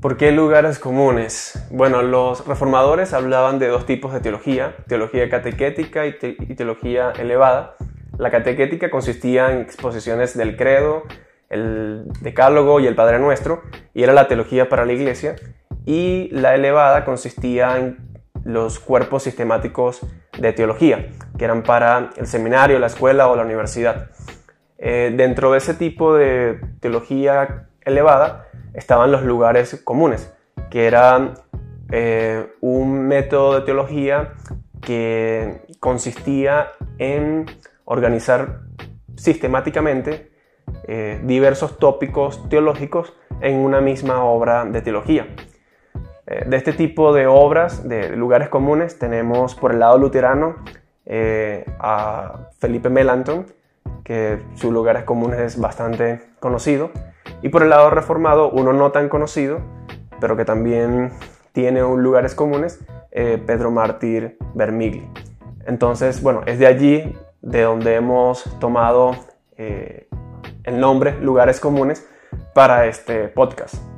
¿Por qué lugares comunes? Bueno, los reformadores hablaban de dos tipos de teología, teología catequética y, teología elevada. La catequética consistía en exposiciones del credo, el decálogo y el Padre Nuestro, y era la teología para la iglesia, y la elevada consistía en los cuerpos sistemáticos de teología, que eran para el seminario, la escuela o la universidad. Eh, dentro de ese tipo de teología elevada, estaban los lugares comunes, que era eh, un método de teología que consistía en organizar sistemáticamente eh, diversos tópicos teológicos en una misma obra de teología. Eh, de este tipo de obras, de lugares comunes, tenemos por el lado luterano a Felipe Melanchthon, que su lugares comunes es bastante conocido, y por el lado reformado, uno no tan conocido, pero que también tiene un lugares comunes, eh, Pedro Mártir Vermigli. Entonces, bueno, es de allí de donde hemos tomado eh, el nombre lugares comunes para este podcast.